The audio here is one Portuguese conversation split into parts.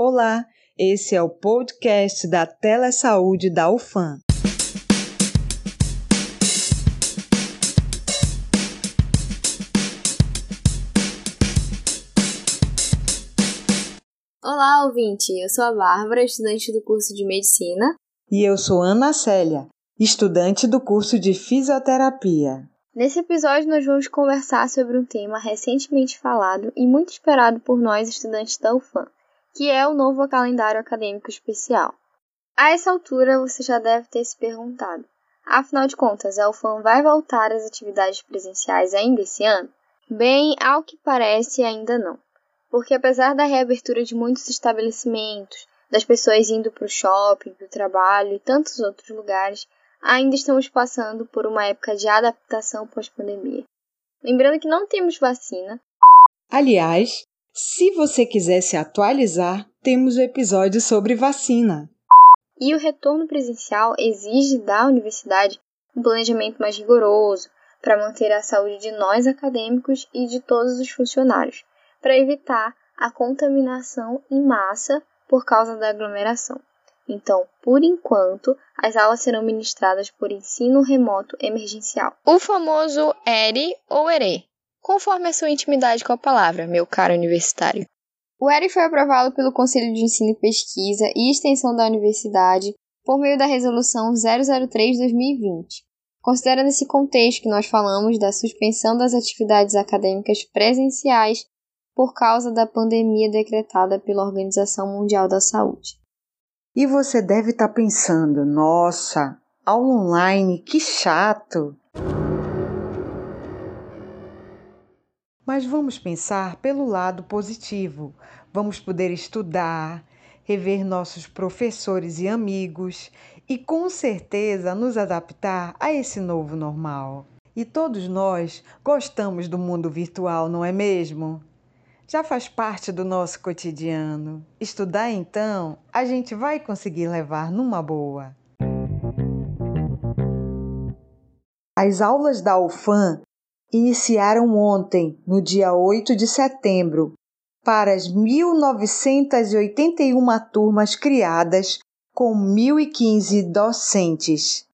Olá, esse é o podcast da Telesaúde da UFAM. Olá, ouvinte! Eu sou a Bárbara, estudante do curso de Medicina. E eu sou Ana Célia, estudante do curso de Fisioterapia. Nesse episódio, nós vamos conversar sobre um tema recentemente falado e muito esperado por nós, estudantes da UFAM, que é o novo calendário acadêmico especial. A essa altura, você já deve ter se perguntado: afinal de contas, a UFAM vai voltar às atividades presenciais ainda esse ano? Bem, ao que parece, ainda não. Porque apesar da reabertura de muitos estabelecimentos, das pessoas indo para o shopping, para o trabalho e tantos outros lugares, ainda estamos passando por uma época de adaptação pós-pandemia. Lembrando que não temos vacina. Aliás, se você quiser se atualizar, temos o um episódio sobre vacina. E o retorno presencial exige da universidade um planejamento mais rigoroso para manter a saúde de nós acadêmicos e de todos os funcionários, para evitar a contaminação em massa por causa da aglomeração. Então, por enquanto, as aulas serão ministradas por ensino remoto emergencial. O famoso ERE ou ERE, conforme a sua intimidade com a palavra, meu caro universitário. O ERE foi aprovado pelo Conselho de Ensino e Pesquisa e Extensão da Universidade por meio da Resolução 003-2020. Considerando esse contexto que nós falamos da suspensão das atividades acadêmicas presenciais por causa da pandemia decretada pela Organização Mundial da Saúde. E você deve estar tá pensando: nossa, aula online, que chato! Mas vamos pensar pelo lado positivo. Vamos poder estudar, rever nossos professores e amigos e com certeza nos adaptar a esse novo normal. E todos nós gostamos do mundo virtual, não é mesmo? Já faz parte do nosso cotidiano. Estudar então, a gente vai conseguir levar numa boa. As aulas da UFAM iniciaram ontem, no dia 8 de setembro, para as 1981 turmas criadas com 1.015 docentes.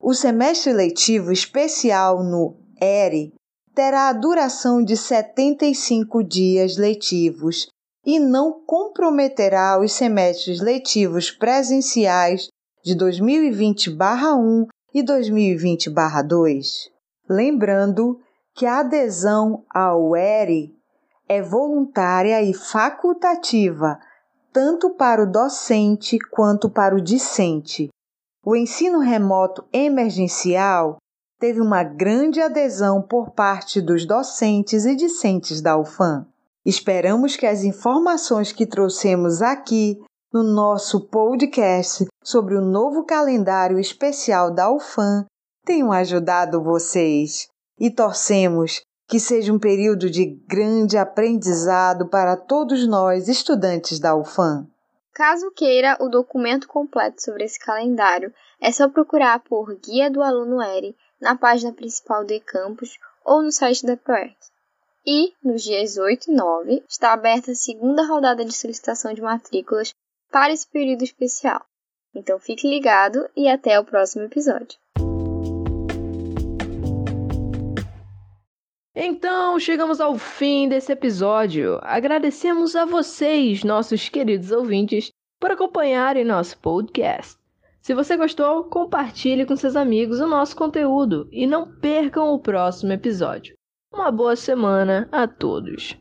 O semestre letivo especial no ERE terá a duração de 75 dias letivos e não comprometerá os semestres letivos presenciais de 2020-1 e 2020-2. Lembrando que a adesão ao ERE é voluntária e facultativa, tanto para o docente quanto para o discente. O ensino remoto emergencial teve uma grande adesão por parte dos docentes e discentes da UFAM. Esperamos que as informações que trouxemos aqui no nosso podcast sobre o novo calendário especial da UFAM tenham ajudado vocês e torcemos que seja um período de grande aprendizado para todos nós, estudantes da UFAM. Caso queira o documento completo sobre esse calendário, é só procurar por Guia do Aluno ERE na página principal do campus ou no site da ProERC. E, nos dias 8 e 9, está aberta a segunda rodada de solicitação de matrículas para esse período especial. Então fique ligado e até o próximo episódio. Então, chegamos ao fim desse episódio. Agradecemos a vocês, nossos queridos ouvintes, por acompanharem nosso podcast. Se você gostou, compartilhe com seus amigos o nosso conteúdo e não percam o próximo episódio. Uma boa semana a todos!